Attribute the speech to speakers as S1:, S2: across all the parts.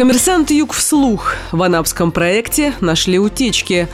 S1: Коммерсант Юг вслух. В анапском проекте нашли утечки.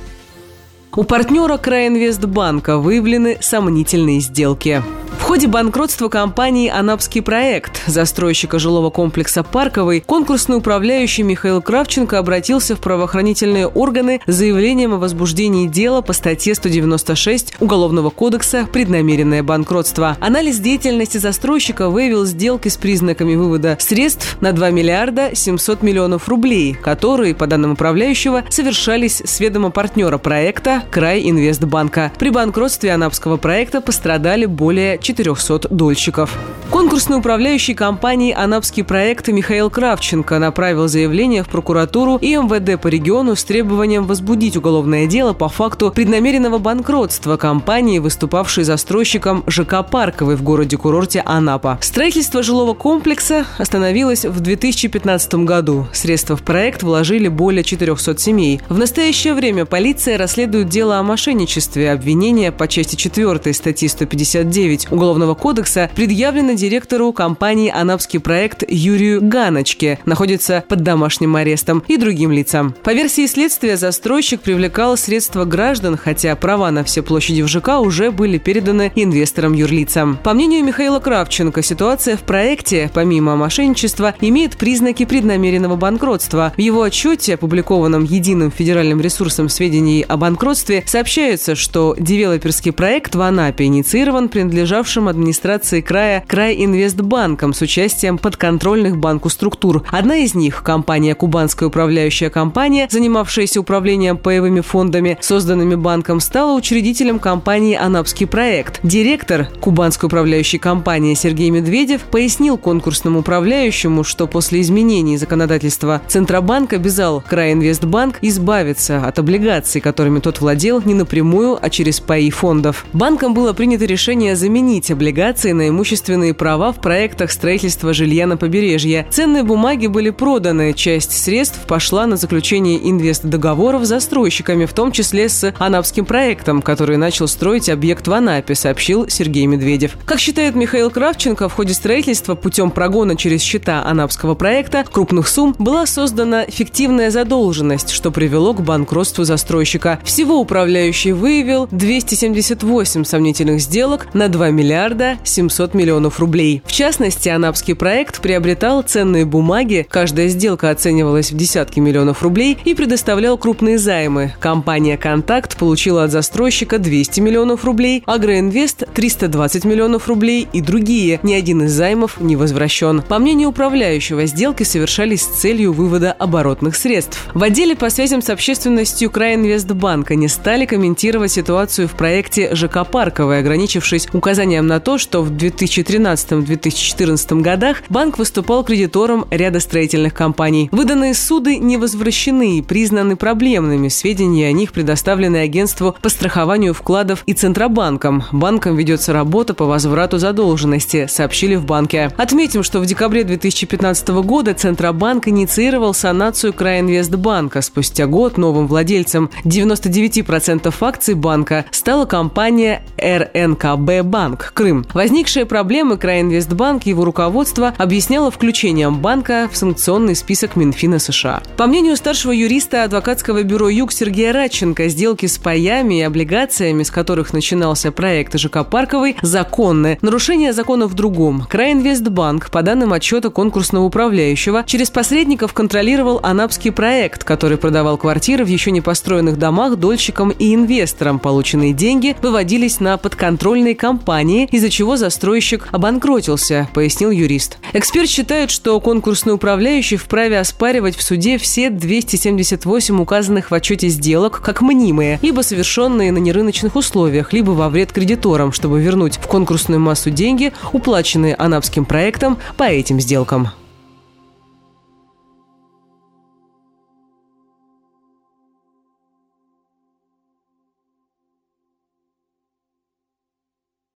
S1: У партнера Краинвестбанка выявлены сомнительные сделки ходе банкротства компании «Анапский проект» застройщика жилого комплекса «Парковый» конкурсный управляющий Михаил Кравченко обратился в правоохранительные органы с заявлением о возбуждении дела по статье 196 Уголовного кодекса «Преднамеренное банкротство». Анализ деятельности застройщика выявил сделки с признаками вывода средств на 2 миллиарда 700 миллионов рублей, которые, по данным управляющего, совершались с ведома партнера проекта «Край Инвестбанка». При банкротстве Анапского проекта пострадали более 4 400 дольщиков. Конкурсный управляющий компании «Анапский проект» Михаил Кравченко направил заявление в прокуратуру и МВД по региону с требованием возбудить уголовное дело по факту преднамеренного банкротства компании, выступавшей застройщиком ЖК «Парковый» в городе-курорте Анапа. Строительство жилого комплекса остановилось в 2015 году. Средства в проект вложили более 400 семей. В настоящее время полиция расследует дело о мошенничестве. Обвинения по части 4 статьи 159 Уголовного Уголовного кодекса предъявлено директору компании «Анапский проект» Юрию Ганочке, находится под домашним арестом, и другим лицам. По версии следствия, застройщик привлекал средства граждан, хотя права на все площади в ЖК уже были переданы инвесторам-юрлицам. По мнению Михаила Кравченко, ситуация в проекте, помимо мошенничества, имеет признаки преднамеренного банкротства. В его отчете, опубликованном единым федеральным ресурсом сведений о банкротстве, сообщается, что девелоперский проект в Анапе инициирован принадлежавшим бывшим администрации края Крайинвестбанком с участием подконтрольных банку структур. Одна из них, компания «Кубанская управляющая компания», занимавшаяся управлением паевыми фондами, созданными банком, стала учредителем компании «Анапский проект». Директор Кубанской управляющей компании Сергей Медведев пояснил конкурсному управляющему, что после изменений законодательства Центробанк обязал Крайинвестбанк избавиться от облигаций, которыми тот владел не напрямую, а через паи фондов. Банком было принято решение заменить заменить облигации на имущественные права в проектах строительства жилья на побережье. Ценные бумаги были проданы, часть средств пошла на заключение инвест-договоров с застройщиками, в том числе с Анапским проектом, который начал строить объект в Анапе, сообщил Сергей Медведев. Как считает Михаил Кравченко, в ходе строительства путем прогона через счета Анапского проекта крупных сумм была создана фиктивная задолженность, что привело к банкротству застройщика. Всего управляющий выявил 278 сомнительных сделок на 2 миллиарда миллиарда 700 миллионов рублей. В частности, анапский проект приобретал ценные бумаги, каждая сделка оценивалась в десятки миллионов рублей и предоставлял крупные займы. Компания «Контакт» получила от застройщика 200 миллионов рублей, «Агроинвест» – 320 миллионов рублей и другие. Ни один из займов не возвращен. По мнению управляющего, сделки совершались с целью вывода оборотных средств. В отделе по связям с общественностью Краинвестбанка не стали комментировать ситуацию в проекте ЖК «Парковый», ограничившись указанием на то, что в 2013-2014 годах банк выступал кредитором ряда строительных компаний. Выданные суды не возвращены и признаны проблемными. Сведения о них предоставлены агентству по страхованию вкладов и Центробанком. Банком ведется работа по возврату задолженности, сообщили в банке. Отметим, что в декабре 2015 года Центробанк инициировал санацию Краинвестбанка. Спустя год новым владельцем 99% акций банка стала компания РНКБ Банк. Крым. Возникшие проблемы Краинвестбанк и его руководство объясняло включением банка в санкционный список Минфина США. По мнению старшего юриста адвокатского бюро «Юг» Сергея Радченко, сделки с паями и облигациями, с которых начинался проект ЖК «Парковый», законны. Нарушение закона в другом. Краинвестбанк, по данным отчета конкурсного управляющего, через посредников контролировал анапский проект, который продавал квартиры в еще не построенных домах дольщикам и инвесторам. Полученные деньги выводились на подконтрольные компании, из-за чего застройщик обанкротился, пояснил юрист. Эксперт считает, что конкурсный управляющий вправе оспаривать в суде все 278 указанных в отчете сделок как мнимые, либо совершенные на нерыночных условиях, либо во вред кредиторам, чтобы вернуть в конкурсную массу деньги, уплаченные анапским проектом по этим сделкам.